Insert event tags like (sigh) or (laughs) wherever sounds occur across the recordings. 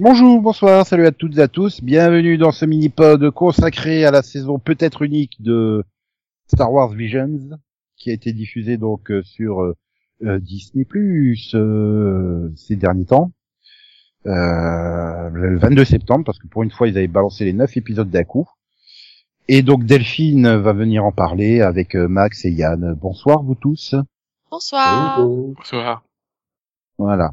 Bonjour, bonsoir, salut à toutes et à tous. Bienvenue dans ce mini-pod consacré à la saison peut-être unique de Star Wars Visions, qui a été diffusé donc euh, sur euh, euh, Disney Plus ces derniers temps. le 22 septembre, parce que pour une fois ils avaient balancé les 9 épisodes d'un coup. Et donc Delphine va venir en parler avec Max et Yann. Bonsoir vous tous. Bonsoir. Bonsoir. Voilà.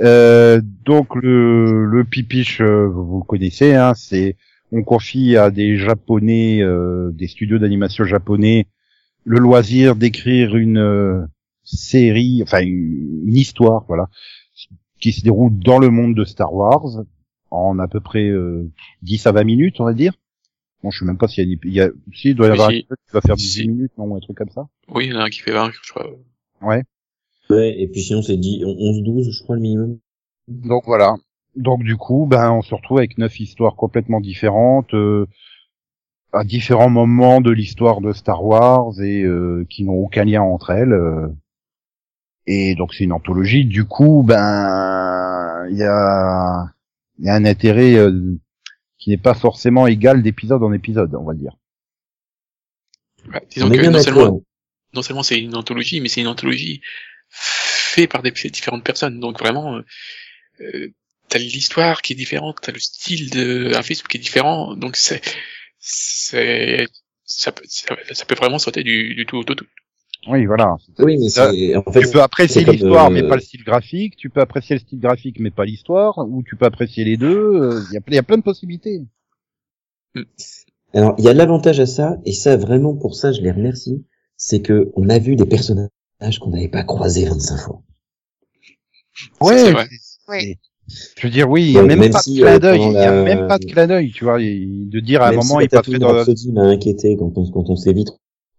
Euh, donc le, le pipiche, euh, vous connaissez, hein, c'est on confie à des japonais, euh, des studios d'animation japonais, le loisir d'écrire une euh, série, enfin une, histoire, voilà, qui se déroule dans le monde de Star Wars en à peu près 10 à 20 minutes, on va dire. Bon, je sais même pas s'il y a, il y a si, il doit y avoir un qui va faire 10 minutes, non, un truc comme ça. Oui, il y en a un qui fait 20, je crois. Ouais. Ouais, et puis sinon c'est 11-12, je crois, le minimum. Donc voilà. Donc du coup, ben on se retrouve avec neuf histoires complètement différentes, euh, à différents moments de l'histoire de Star Wars et euh, qui n'ont aucun lien entre elles. Euh. et donc c'est une anthologie. Du coup, ben il y a, y a un intérêt qui n'est pas forcément égal d'épisode en épisode, on va dire. Bah, disons que non seulement, non seulement c'est une anthologie, mais c'est une anthologie fait par des différentes personnes. Donc vraiment, euh, euh, t'as l'histoire qui est différente, t'as le style de graphisme qui est différent. Donc c'est, c'est, ça, peut, ça, peut vraiment sauter du, du tout au tout. Oui, voilà. Oui, mais c'est, en fait, tu peux apprécier l'histoire, mais euh, pas le style graphique. Tu peux apprécier le style graphique, mais pas l'histoire. Ou tu peux apprécier les deux. Il y a, y a plein de possibilités. Alors, il y a l'avantage à ça, et ça, vraiment, pour ça, je les remercie, c'est que on a vu des personnages qu'on n'avait pas croisé 25 fois. Ouais, oui. Je veux dire, oui, il n'y a même pas de clin d'œil, il y a même pas de clin d'œil, tu vois, de dire à un moment, il passerait dans... Rhapsody m'a inquiété quand on, quand on s'est vite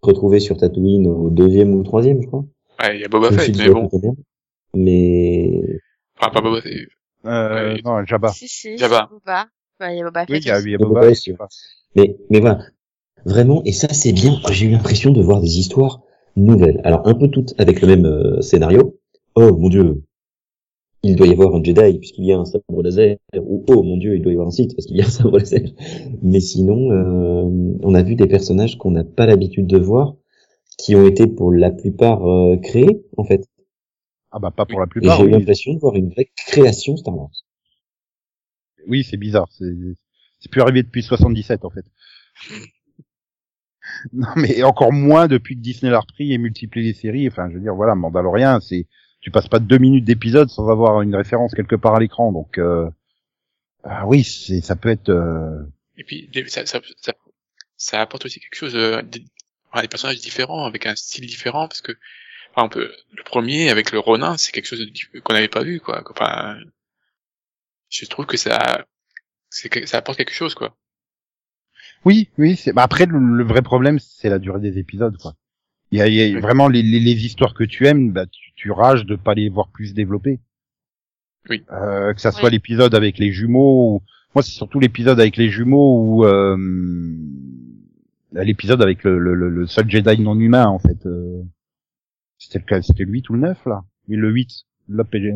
retrouvé sur Tatooine au deuxième ou troisième, je crois. Ouais, il y a Boba Fett, mais bon. Mais... Enfin, pas Boba Fett. Euh, non, Jabba. Si, si, Jabba. Boba. Ouais, il y a Boba Fett. Oui, il y a, y a Boba, Boba Mais, mais voilà. Vraiment, et ça, c'est bien. J'ai eu l'impression de voir des histoires nouvelles. Alors, un peu toutes avec le même euh, scénario. Oh, mon dieu, il doit y avoir un Jedi puisqu'il y a un sabre laser, ou oh mon dieu, il doit y avoir un Sith parce qu'il y a un sabre laser. Mais sinon, euh, on a vu des personnages qu'on n'a pas l'habitude de voir, qui ont été pour la plupart euh, créés en fait. Ah bah pas pour la plupart. J'ai eu l'impression de voir une vraie création Star Wars. Oui, c'est bizarre. C'est plus arrivé depuis 77 en fait. (laughs) non mais encore moins depuis que Disney l'a repris et multiplié les séries. Enfin, je veux dire, voilà, Mandalorian, c'est tu passes pas deux minutes d'épisode sans avoir une référence quelque part à l'écran. Donc euh, ah oui, c'est ça peut être. Euh... Et puis ça, ça, ça, ça, apporte aussi quelque chose, euh, des, personnages différents avec un style différent parce que par exemple le premier avec le Ronin, c'est quelque chose qu'on n'avait pas vu quoi. Enfin, je trouve que ça, ça apporte quelque chose quoi. Oui, oui. C'est... Bah après, le, le, vrai problème, c'est la durée des épisodes, quoi. Il y a, y a vraiment les, les, les, histoires que tu aimes, bah, tu, tu rages de pas les voir plus développées. Oui. Euh, que ça soit l'épisode avec les jumeaux. Ou... Moi, c'est surtout l'épisode avec les jumeaux ou euh... l'épisode avec le, le, le, seul Jedi non humain en fait. Euh... C'était le c'était le 8 ou le 9 là. Oui, le 8,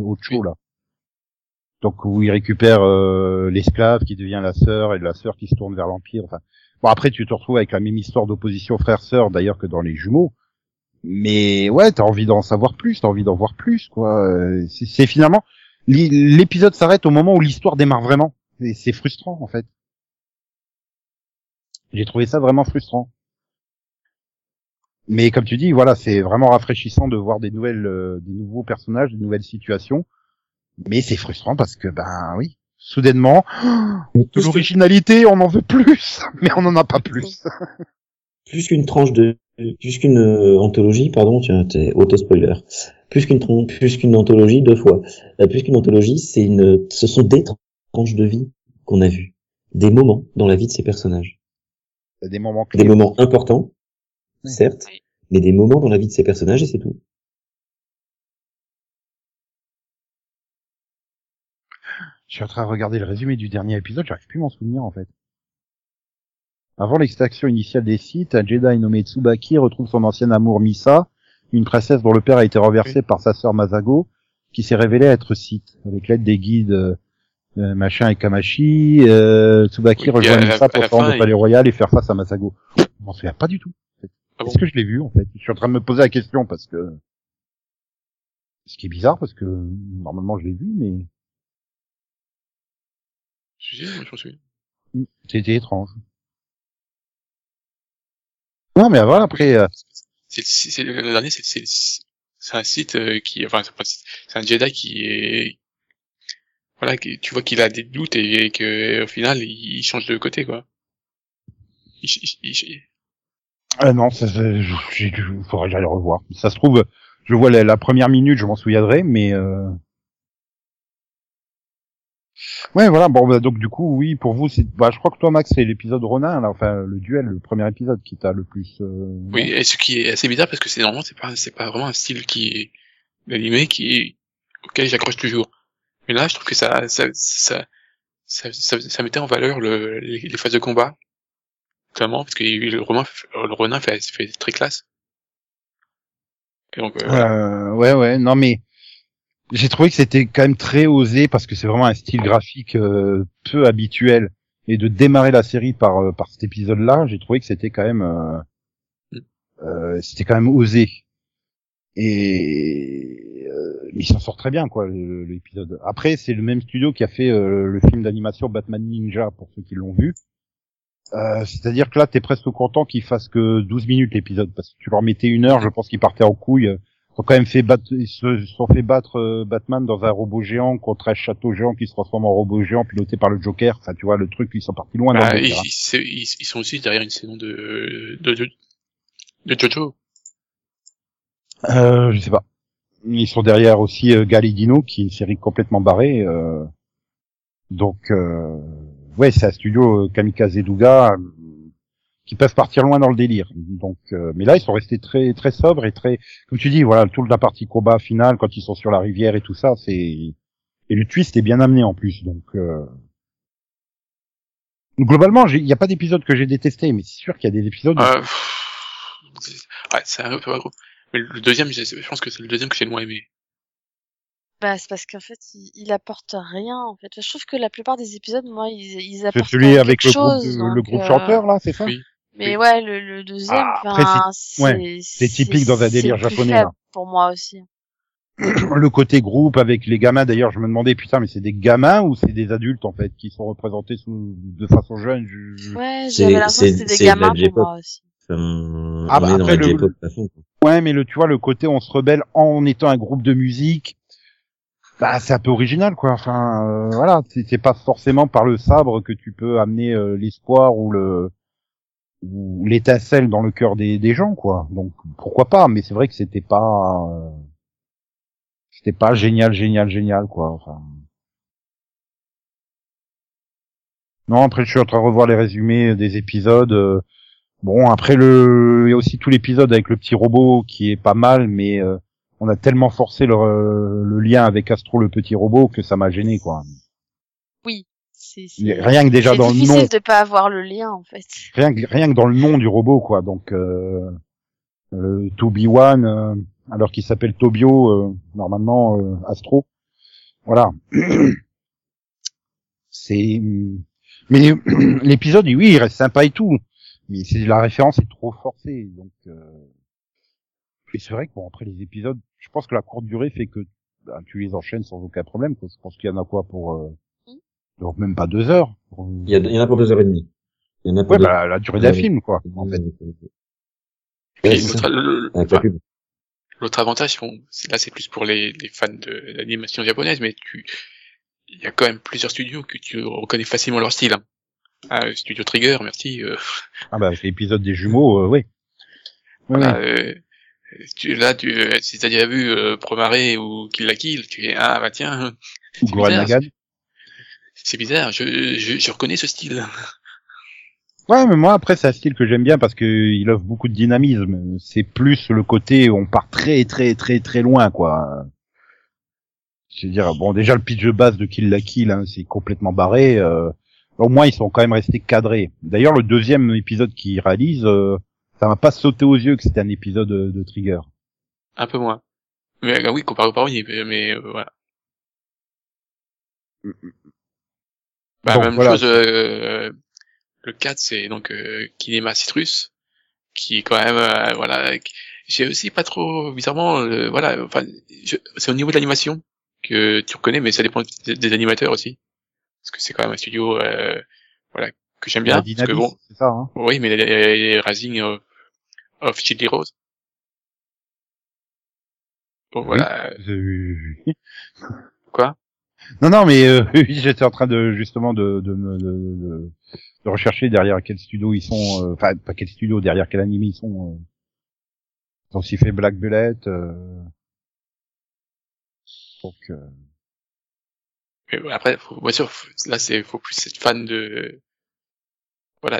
autre chose là. Donc où il récupère euh, l'esclave qui devient la sœur et la sœur qui se tourne vers l'empire. Enfin, bon après tu te retrouves avec la même histoire d'opposition frère-sœur d'ailleurs que dans les jumeaux. Mais ouais, t'as envie d'en savoir plus, t'as envie d'en voir plus, quoi. C'est finalement l'épisode s'arrête au moment où l'histoire démarre vraiment. C'est frustrant en fait. J'ai trouvé ça vraiment frustrant. Mais comme tu dis, voilà, c'est vraiment rafraîchissant de voir des nouvelles, euh, des nouveaux personnages, des nouvelles situations. Mais c'est frustrant parce que, ben oui, soudainement, de l'originalité, on en veut plus, (laughs) mais on n'en a pas plus. (laughs) plus qu'une tranche de plus qu'une euh, anthologie, pardon, tu es auto-spoiler. Plus qu'une plus qu'une anthologie deux fois. Euh, plus qu'une anthologie, c'est une ce sont des tranches de vie qu'on a vues, des moments dans la vie de ces personnages. Des moments Des moments importants, certes, mais des moments dans la vie de ces personnages et c'est tout. Je suis en train de regarder le résumé du dernier épisode, j'arrive plus à m'en souvenir en fait. Avant l'extraction initiale des sites, un Jedi nommé Tsubaki retrouve son ancien amour Misa, une princesse dont le père a été renversé par sa sœur Masago, qui s'est révélée être Sith. Avec l'aide des guides euh, machin et Kamashi, euh, Tsubaki Oui, ça à pour se rendre au Palais Royal et faire face à Masago. Je m'en souviens pas du tout. Ah bon Est-ce que je l'ai vu en fait Je suis en train de me poser la question parce que ce qui est bizarre parce que normalement je l'ai vu mais Si, si, moi, je m'en souviens. c'était étrange. Non mais voilà après euh, C'est, le dernier, c'est, c'est, c'est un site euh, qui, enfin, c'est un Jedi qui est, voilà, qui- tu vois qu'il a des doutes et, que au final, il, il change de côté, quoi. Il, il- il- euh, non ça c'est- j'ai dû faudrait que j'aille le revoir. Ça se trouve je vois la, la première minute je m'en souviendrai mais euh... Ouais voilà bon bah, donc du coup oui pour vous c'est bah je crois que toi Max c'est l'épisode Ronin là enfin le duel le premier épisode qui t'a le plus euh... oui, et ce qui est assez bizarre parce que c'est normalement, c'est pas, c'est pas vraiment un style qui est d'animé qui auquel j'accroche toujours. Mais là, je trouve que ça, ça, ça, ça, ça, ça mettait en valeur le, les, les phases de combat. Notamment, parce que le roman, le Ronin fait, fait très classe. Et donc, euh, Euh, ouais, ouais, non mais j'ai trouvé que c'était quand même très osé parce que c'est vraiment un style graphique euh, peu habituel et de démarrer la série par euh, par cet épisode-là, j'ai trouvé que c'était quand même euh, euh, c'était quand même osé et euh, il s'en sort très bien quoi l'épisode. Après c'est le même studio qui a fait euh, le film d'animation Batman Ninja pour ceux qui l'ont vu. C'est-à-dire que là, t'es presque content qu'il fasse que 12 minutes l'épisode, parce que tu leur mettais une heure, je pense qu'ils partaient en couille. Ils ont quand même fait battre, ils se sont fait battre euh, Batman dans un robot géant contre un château géant qui se transforme en robot géant piloté par le Joker. Enfin, tu vois, le truc, ils sont partis loin dans bah, ils, hein. ils, sont aussi derrière une saison de, de, de, de Jojo. Euh, je sais pas. Ils sont derrière aussi euh, Galidino, qui est une série complètement barrée. euh, Donc, euh, ouais, c'est un studio euh, Kamikaze Douga qui peuvent partir loin dans le délire. Donc, euh, mais là, ils sont restés très très sobres et très, comme tu dis, voilà, toute la partie combat finale quand ils sont sur la rivière et tout ça, c'est et le twist est bien amené en plus. Donc, euh... globalement, j'ai- il n'y a pas d'épisode que j'ai détesté, mais c'est sûr qu'il y a des épisodes. Euh, pff, c'est- ouais, c'est un peu gros. Mais le deuxième, je pense que c'est le deuxième que j'ai le moins aimé. Bah, c'est parce qu'en fait, il, il apporte rien, en fait. Je trouve que la plupart des épisodes, moi, ils, ils c'est apportent celui quand même avec le groupe, le groupe euh, chanteur là, c'est ça? Oui. Mais Oui. ouais, le, le deuxième, Ah, c'est- ouais, c'est typique dans un délire le plus japonais, faible là. Pour moi aussi. (clears throat) le côté groupe avec les gamins. D'ailleurs, je me demandais putain, mais c'est des gamins ou c'est des adultes en fait qui sont représentés sous, de façon jeune. je- je- Ouais, C'est- j'avais l'impression que c'est- c'était des de gamins pour moi aussi. Ah on bah, après, le- quoi. Ouais, mais le tu vois le côté on se rebelle en étant un groupe de musique. Bah, c'est un peu original quoi. Enfin, euh, voilà, c'est c'est pas forcément par le sabre que tu peux amener euh, l'espoir ou le ou l'étincelle dans le cœur des, des gens quoi. Donc pourquoi pas Mais c'est vrai que c'était pas euh, c'était pas génial, génial, génial quoi. Enfin. Non, après je suis en train de revoir les résumés des épisodes. euh, Bon, après le, il y a aussi tout l'épisode avec le petit robot qui est pas mal, mais euh, on a tellement forcé le, le lien avec Astro le petit robot que ça m'a gêné quoi. C'est, c'est- Rien que déjà c'est dans le difficile nom, de pas avoir le lien, en fait. rien que, rien que dans le nom du robot quoi. Donc euh, euh, To Be One, euh, alors qu'il s'appelle Tobio euh, normalement euh, Astro. Voilà. (clears throat) C'est mais (clears throat) l'épisode oui il reste sympa et tout, mais c'est la référence est trop forcée donc. Euh... Et c'est vrai que bon après les épisodes, je pense que la courte durée fait que bah, tu les enchaînes sans aucun problème. Quoi. Je pense qu'il y en a quoi pour euh... Mm. Donc même pas deux heures. Il y, a, il y en a pour deux heures et demie. Il y en a pour Ouais, deux- bah, la durée d'un film, quoi, en fait. L'autre, avantage, bon, là c'est plus pour les, les fans de l'animation japonaise, mais tu, il y a quand même plusieurs studios que tu reconnais facilement leur style. Hein. Ah, Studio Trigger, merci. Euh, Ah bah, avec l'épisode des jumeaux, euh, oui. Oui, voilà, euh, tu, là, tu, euh, si t'as déjà vu euh, Promare ou Kill la Kill, tu es ah bah tiens, (laughs) c'est Gurren Lagann. C'est bizarre, je, je, je reconnais ce style. Ouais, mais moi, après, c'est un style que j'aime bien parce que il offre beaucoup de dynamisme. C'est plus le côté où on part très, très, très, très loin, quoi. Je veux dire, bon, déjà, le pitch de base de Kill la Kill, hein, c'est complètement barré. euh, au moins, ils sont quand même restés cadrés. D'ailleurs, le deuxième épisode qu'ils réalisent, euh, ça m'a pas sauté aux yeux que c'était un épisode de, de Trigger. Un peu moins. Mais euh, oui, comparé au parodies, mais, mais euh, voilà. Bah, Donc, même voilà. chose, euh, le 4, c'est donc euh, Kinema Citrus, qui est quand même, euh, voilà, j'ai aussi pas trop, bizarrement, euh, voilà, enfin, c'est au niveau de l'animation que tu reconnais, mais ça dépend des, des animateurs aussi, parce que c'est quand même un studio, euh, voilà, que j'aime bien, parce que bon, c'est ça, hein. oui, mais les, les Rising of, of Chili Rose. Bon, Oui. voilà, quoi? Non, non, mais euh, (laughs) oui, j'étais en train de justement de de, de, de, de rechercher derrière quel studio ils sont, euh, enfin pas quel studio, derrière quel anime ils sont. euh. Ils ont aussi fait Black Bullet. Euh... Donc, euh, Mais après, faut, bien sûr, faut- là, c'est, faut plus être fan de, voilà,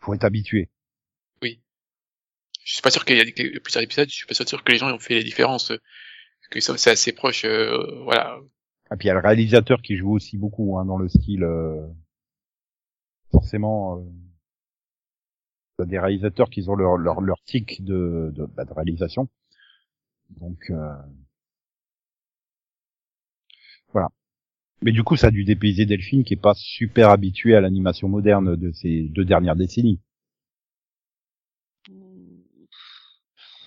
faut être habitué. je suis pas sûr qu'il y a plusieurs épisodes, je suis pas sûr que les gens ont fait les différences, que c'est assez proche, euh, voilà. Et puis il y a le réalisateur qui joue aussi beaucoup hein, dans le style. euh, Forcément, euh... des réalisateurs qui ont leur leur tic bah, de réalisation. Donc euh... voilà. Mais du coup, ça a dû dépayser Delphine qui est pas super habituée à l'animation moderne de ces deux dernières décennies.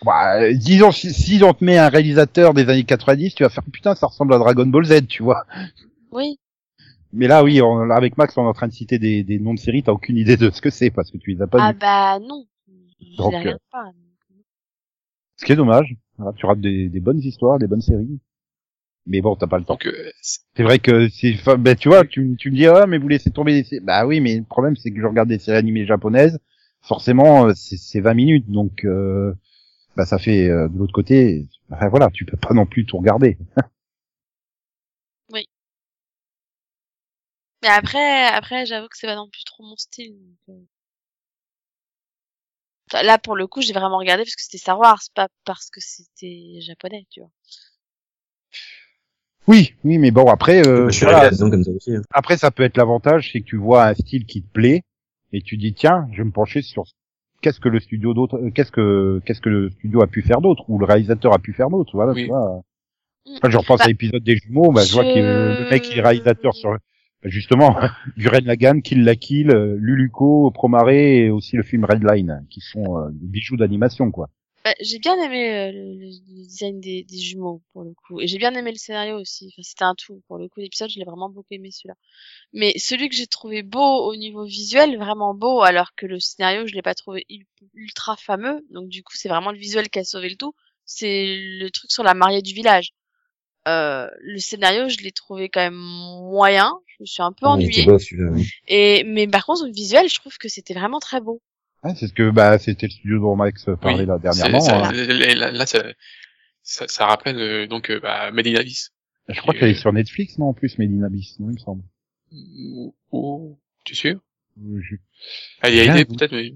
Bah, euh, disons, si, si on te met un réalisateur des années 90, tu vas faire putain, ça ressemble à Dragon Ball Z, tu vois. Oui. Mais là, oui, on, avec Max, on est en train de citer des, des noms de séries, t'as aucune idée de ce que c'est parce que tu les as pas Ah vus. bah non. Je Donc, les regarde pas. Ce qui est dommage. Voilà, tu rates des, des bonnes histoires, des bonnes séries. Mais bon, t'as pas le temps. Euh, c'est- vrai que c'est, enfin, ben, tu vois, tu, tu me dis, ah, mais vous laissez tomber des séries. Bah oui, mais le problème, c'est que je regarde des séries animées japonaises. Forcément, euh, c'est, c'est 20 minutes. Donc, euh, bah, ça fait, euh, de l'autre côté, enfin, voilà, tu peux pas non plus tout regarder. (laughs) Mais après, après, j'avoue que c'est pas non plus trop mon style. donc, euh. Là, pour le coup, j'ai vraiment regardé parce que c'était Star Wars, pas parce que c'était japonais, tu vois. Oui, oui, mais bon, après, euh, je suis voilà, comme ça aussi. hein. Après, ça peut être l'avantage, c'est que tu vois un style qui te plaît et tu dis tiens, je vais me pencher sur qu'est-ce que le studio d'autre, euh, qu'est-ce que qu'est-ce que le studio a pu faire d'autre ou le réalisateur a pu faire d'autre. Voilà, Oui. tu vois. Mm. Enfin, je repense Bah, à l'épisode des jumeaux, bah, je vois que je- le mec il est réalisateur sur bah, justement (laughs) Lagan, Kill la Kill, euh, Luluco, Promaré et aussi le film Redline, qui sont euh, des bijoux d'animation quoi. Bah, j'ai bien aimé euh, le, design des, des jumeaux pour le coup, et j'ai bien aimé le scénario aussi. Enfin, c'était un tout pour le coup. L'épisode, je l'ai vraiment beaucoup aimé celui-là. Mais celui que j'ai trouvé beau au niveau visuel, vraiment beau, alors que le scénario, je l'ai pas trouvé ul- ultra fameux. Donc du coup, c'est vraiment le visuel qui a sauvé le tout. C'est le truc sur la mariée du village. Euh, le scénario, je l'ai trouvé quand même moyen. Je me suis un peu ennuyée. beau celui-là. oui. Et mais par contre, le visuel, je trouve que c'était vraiment très beau. Ouais, c'est ce que bah c'était le studio dont Max parlait oui, là dernièrement. ça- hein. là, là, ça, ça, ça rappelle euh, donc euh, bah, Made in Abyss. Je crois qu'elle est sur Netflix, non en plus, Medina Abyss, non il me semble. Ou, ou- tu es sûr? Je- Elle y a idée peut-être, mais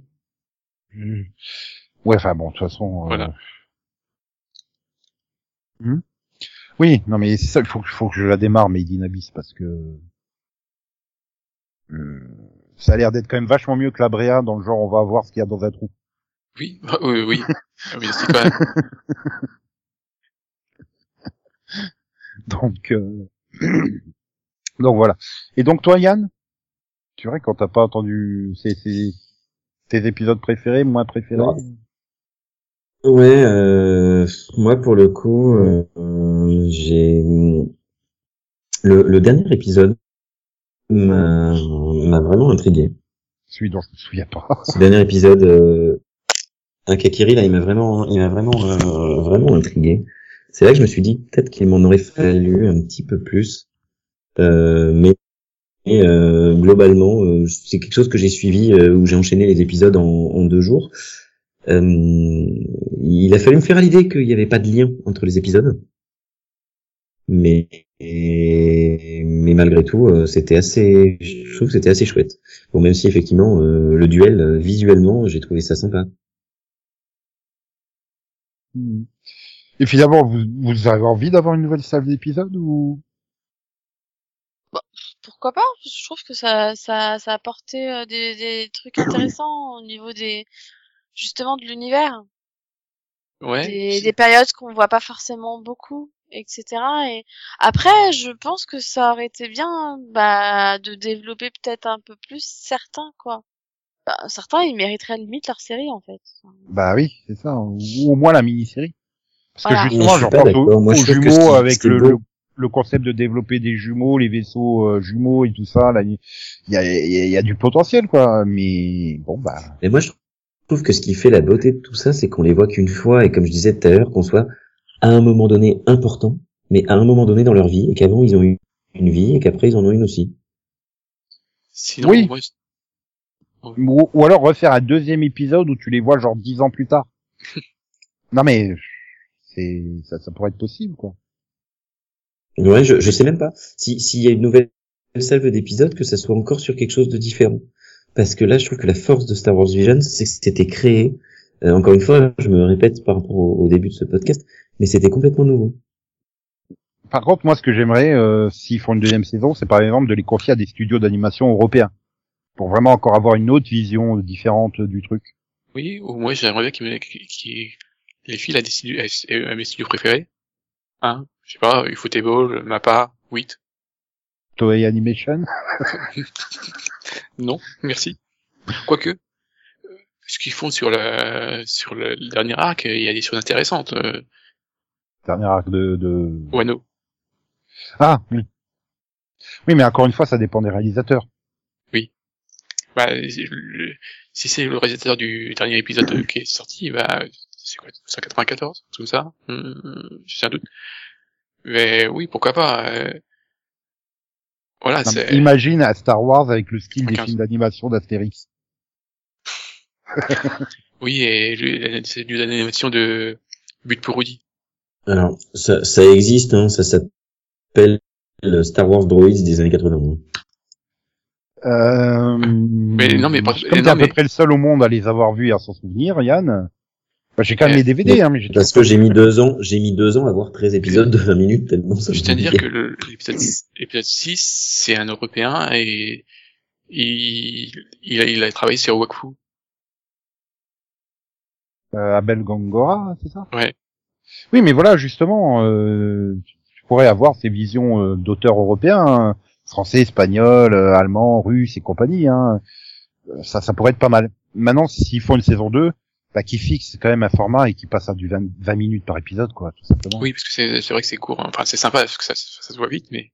je- Ouais, enfin bon, de toute façon. euh, Voilà. Hmm? Oui, non mais c'est ça, il faut, que- faut que je la démarre, Made in Abyss, parce que euh, ça a l'air d'être quand même vachement mieux que la Bréa, dans le genre on va voir ce qu'il y a dans un trou. oui, oui, oui. Ah oui, quand même- (laughs) Donc, euh, (clears throat) donc voilà. Et donc toi, Yann, tu vrai quand t'as pas entendu ces, ces, tes épisodes préférés, moins préférés? Ouais, euh, moi pour le coup, euh, euh, j'ai le, le dernier épisode m'a vraiment intrigué. Celui dont je me souviens pas. (laughs) Ce dernier épisode, euh, un Kakiri là, il m'a vraiment, il m'a vraiment, euh, vraiment intrigué. C'est là que je me suis dit peut-être qu'il m'en aurait fallu un petit peu plus, euh, mais et, euh, globalement, euh, c'est quelque chose que j'ai suivi euh, où j'ai enchaîné les épisodes en, en deux jours. Il a fallu me faire à l'idée qu'il n'y avait pas de lien entre les épisodes, mais mais malgré tout, euh, c'était assez, je trouve que c'était assez chouette. Bon, même si effectivement euh, le duel euh, visuellement, j'ai trouvé ça sympa. Hmm. Et finalement, vous, vous avez envie d'avoir une nouvelle salle d'épisodes ou? Pourquoi pas? Je trouve que ça, ça, ça a apporté euh, des, des trucs intéressants au niveau des, justement, de l'univers. ouais. des, c'est- des périodes qu'on voit pas forcément beaucoup. Etc. Et après, je pense que ça aurait été bien, bah, de développer peut-être un peu plus certains, quoi. Bah, certains, ils mériteraient limite leur série, en fait. Bah oui, c'est ça. Ou au moins la mini-série. Parce Voilà. que justement, Je pense aux, Moi, aux je jumeaux qui- avec le, beau- le, le concept de développer des jumeaux, les vaisseaux euh, jumeaux et tout ça. Là, il y a, il y, a, il y a du potentiel, quoi. Mais bon, bah. Mais moi, je trouve que ce qui fait la beauté de tout ça, c'est qu'on les voit qu'une fois, et comme je disais tout à l'heure, qu'on soit à un moment donné important, mais à un moment donné dans leur vie, et qu'avant ils ont eu une vie, et qu'après ils en ont une aussi. Sinon, Oui. Ou, ou alors refaire un deuxième épisode où tu les vois genre dix ans plus tard. (laughs) non mais c'est ça, ça pourrait être possible, quoi. Ouais, je, je sais même pas si s'il y a une nouvelle salve d'épisodes que ça soit encore sur quelque chose de différent. Parce que là, je trouve que la force de Star Wars Vision, c'est que c'était créé. euh, encore une fois, je me répète par rapport au, au début de ce podcast, mais c'était complètement nouveau. Par contre, moi, ce que j'aimerais, euh, s'ils font une deuxième saison, c'est par exemple de les confier à des studios d'animation européens, pour vraiment encore avoir une autre vision différente du truc. oui, ou moi, j'aimerais bien qu'ils me, qu'ils- les filles, à, des studios, à, mes studios préférés. Hein, je sais pas, Ufotable, Mappa, WIT. Toei Animation? (laughs) Non, merci. Quoique, euh, ce qu'ils font sur la, sur le, le dernier arc, il y a des choses intéressantes. Euh, Dernier arc de, de... Wano. Ah, oui. Oui, mais encore une fois, ça dépend des réalisateurs. Bah, le- si c'est le réalisateur du dernier épisode qui est sorti, bah, c'est quoi, 194, tout ça, hum, j'ai un doute. Mais oui, pourquoi pas. euh, Voilà, Non, imagine à Star Wars avec le style des 15. films d'animation d'Astérix. (laughs) Oui, et c'est du l'animation de But pour Rudy. Alors, ça, ça existe, hein, ça s'appelle le Star Wars Droids des années 80. Euh... Mais non, mais comme t'es à peu mais- près le seul au monde à les avoir vus et à s'en souvenir, Yann. Bah, j'ai quand même Euh, les DVD, hein, mais j'ai Parce que j'ai mis deux ans, j'ai mis deux ans à voir 13 épisodes de 20 minutes tellement ça Je tiens à dire que l'épisode l'épisode 6, c'est un Européen et il, il, a, il a travaillé sur Wakfu. euh, Abel Gangora, c'est ça? Ouais. Oui, mais voilà, justement, euh, tu pourrais avoir ces visions euh, d'auteurs européens, hein, français, espagnols, euh, allemands, russes et compagnie. Hein. Euh, Ça, ça pourrait être pas mal. Maintenant, s'ils font une saison 2, bah, qu'ils fixent quand même un format et qu'ils passent à du 20, 20 minutes par épisode, quoi, tout simplement. Oui, parce que c'est c'est vrai que c'est court. hein. Enfin, c'est sympa parce que ça, ça se voit vite, mais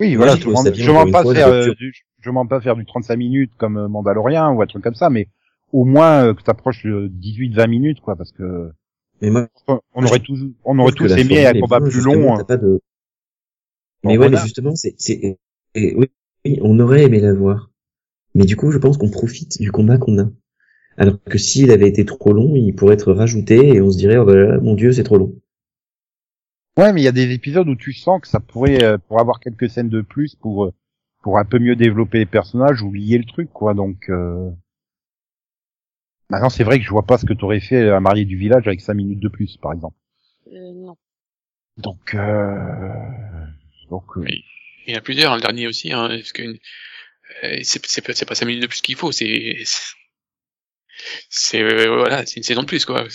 Oui, voilà, je encore pas faire, euh, du, je demande pas faire du 35 minutes comme euh, Mandalorian ou un truc comme ça, mais au moins euh, que t'approches de 18-20 minutes, quoi, parce que Mais moi, on aurait tous, on aurait tous aimé un combat plus long. hein. pas de... Bon, Mais ouais, mais justement, c'est, c'est, et oui, oui, on aurait aimé la voir. Mais du coup, je pense qu'on profite du combat qu'on a. Alors que s'il avait été trop long, il pourrait être rajouté et on se dirait, oh bah là, mon dieu, c'est trop long. Ouais, mais il y a des épisodes où tu sens que ça pourrait, euh, pour avoir quelques scènes de plus, pour euh, pour un peu mieux développer les personnages ou lier le truc, quoi. Donc euh... maintenant, c'est vrai que je vois pas ce que t'aurais fait à marier du village avec 5 minutes de plus, par exemple. Euh, non. Donc euh... donc euh, Oui. il y en a plusieurs. hein, Le dernier aussi, hein, parce que euh, c'est c'est pas c'est pas 5 minutes de plus qu'il faut. C'est c'est- euh, voilà, c'est une saison de plus quoi.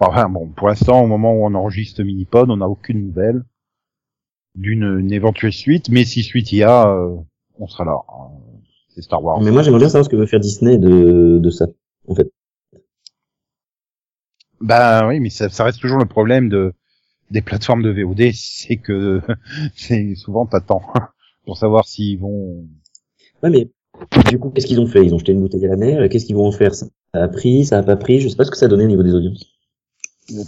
Enfin bon, pour l'instant, au moment où on enregistre Minipod, on n'a aucune nouvelle d'une une éventuelle suite, mais si suite il y a, euh, on sera là. hein. C'est Star Wars. Mais moi, j'aimerais bien savoir ce que veut faire Disney de, de ça, en fait. Ben oui, mais ça, ça reste toujours le problème de des plateformes de VOD, (laughs) c'est que (laughs) c'est souvent t'attends (laughs) pour savoir s'ils vont. Ouais, mais du coup, qu'est-ce qu'ils ont fait? Ils ont jeté une bouteille à la mer, qu'est-ce qu'ils vont en faire? Ça a pris, ça a pas pris, je sais pas ce que ça a donné au niveau des audiences.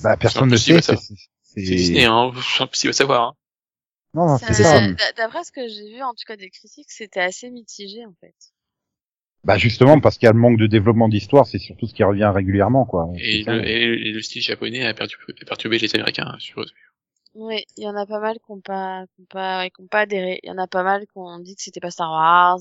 Bah personne ne sait. c'est- c'est- C'est Disney, hein. Je suis impossible à savoir. Hein. Non, c'est ça. d'a- D'après ce que j'ai vu, en tout cas des critiques, c'était assez mitigé en fait. Bah justement parce qu'il y a le manque de développement d'histoire, c'est surtout ce qui revient régulièrement, quoi. Et le, et le style japonais a perturbé, a perturbé les Américains. sur... Oui, il y en a pas mal qui ont pas, qui ont pas, ouais, ont pas adhéré. Il y en a pas mal qui ont dit que c'était pas Star Wars.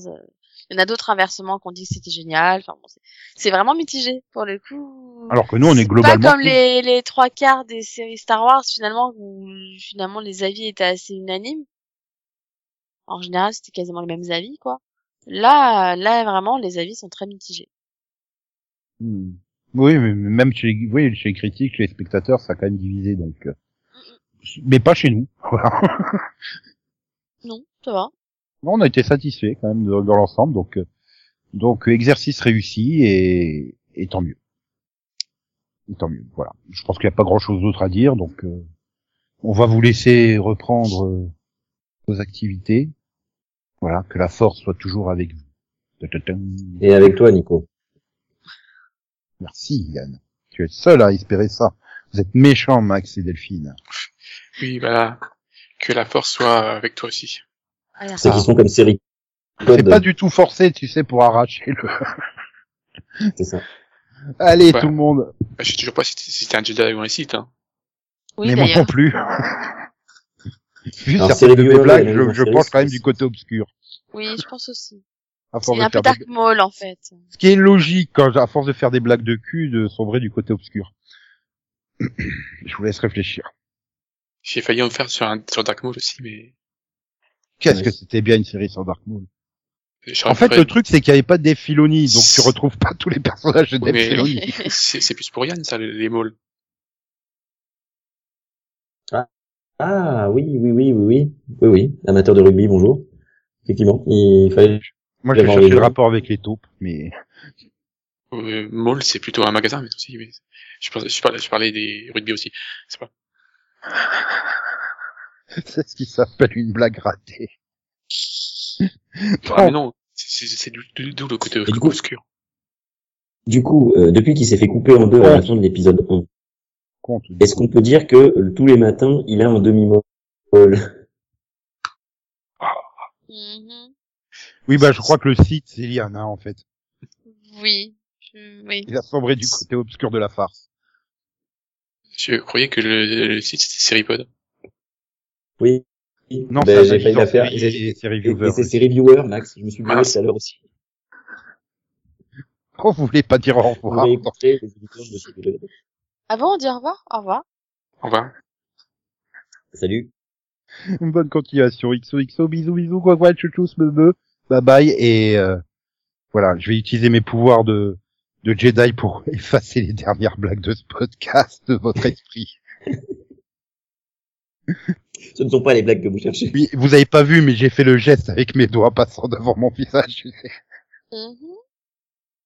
Il y en a d'autres inversement qui ont dit que c'était génial. Enfin bon, c'est- c'est vraiment mitigé pour le coup. Alors que nous, on est C'est globalement. Pas comme les, les trois quarts des séries Star Wars finalement où finalement les avis étaient assez unanimes. En général, c'était quasiment les mêmes avis quoi. Là, là vraiment, les avis sont très mitigés. Hmm. Oui, mais même chez les, oui, chez les critiques, chez les spectateurs, ça a quand même divisé, donc. euh, Mais pas chez nous. (laughs) Non, ça va. Non, on a été satisfait quand même dans, dans l'ensemble, donc euh, donc euh, exercice réussi et, et tant mieux. Et tant mieux. Voilà. Je pense qu'il n'y a pas grand chose d'autre à dire, donc euh, on va vous laisser reprendre euh, vos activités. Voilà, que la force soit toujours avec vous. Et avec toi, Nico. Merci Yann. Tu es le seul à espérer ça. Vous êtes méchants, Max et Delphine. Oui, voilà. Que la force soit avec toi aussi. Allez, Ceux qui sont comme série. C'est pas du tout forcé, tu sais, pour arracher le. (laughs) C'est ça. Allez, Ouais. tout le monde. Bah, Je sais toujours pas si c'était un Jedi ou un Sith. Hein. Oui, mais moi non plus. (laughs) Vu Alors, certaines de mes blagues, je, je penche quand même c'est- du côté obscur. Oui, je pense aussi. À force Il est de un peu Dark des- Maul, en fait. Ce qui est logique quand, à force de faire des blagues de cul, de sombrer du côté obscur. (clears throat) je vous laisse réfléchir. J'ai failli en faire sur, un, sur Dark Maul aussi, mais Qu'est-ce que c'était bien une série sur Dark Maul. En fait, le truc, c'est qu'il n'y avait pas de Dave Filoni, donc tu retrouves pas tous les personnages de Dave Filoni. c'est plus pour Yann, ça, les les Mauls. Ah, oui, oui, oui, oui, oui. Oui, oui. Amateur de rugby, bonjour. Effectivement, il fallait... Moi, je vais J'avais chercher envie le rapport avec les taupes, mais Euh, Maul, c'est plutôt un magasin, mais aussi, mais je, pensais- je, parlais, je parlais des rugby aussi. C'est pas. (laughs) c'est ce qui s'appelle une blague ratée. Ah, mais non, c'est d'où le côté du coup- obscur. Du coup, euh, depuis qu'il s'est fait couper en deux à la fin de l'épisode 1, Compte. est-ce qu'on peut dire que euh, tous les matins, il a un demi-molle Mhm. Oui, bah, je crois que le site, c'est Liana, en fait. Oui. Je- Oui. Il a sombré du côté obscur de la farce. Je croyais que le, le site c'était Seripod. Oui. Non, Ben, ça j'ai failli la faire. Et, C'est reviewer. reviewers, Max. Je me suis gouré tout à l'heure aussi. Oh, vous voulez pas dire au Vous revoir avez écouté les éditeurs. Ah bon, on dit au revoir? Au revoir. Au revoir. Salut. Une bonne continuation. XOXO, bisous, bisous, quoi, quoi, chouchous, bebe. Bye bye. Et, euh, voilà, je vais utiliser mes pouvoirs de, de Jedi pour (laughs) effacer les dernières blagues de ce podcast de votre esprit. (laughs) Ce ne sont pas les blagues que vous cherchez. Oui, vous avez pas vu, mais j'ai fait le geste avec mes doigts passant devant mon visage. Mhm.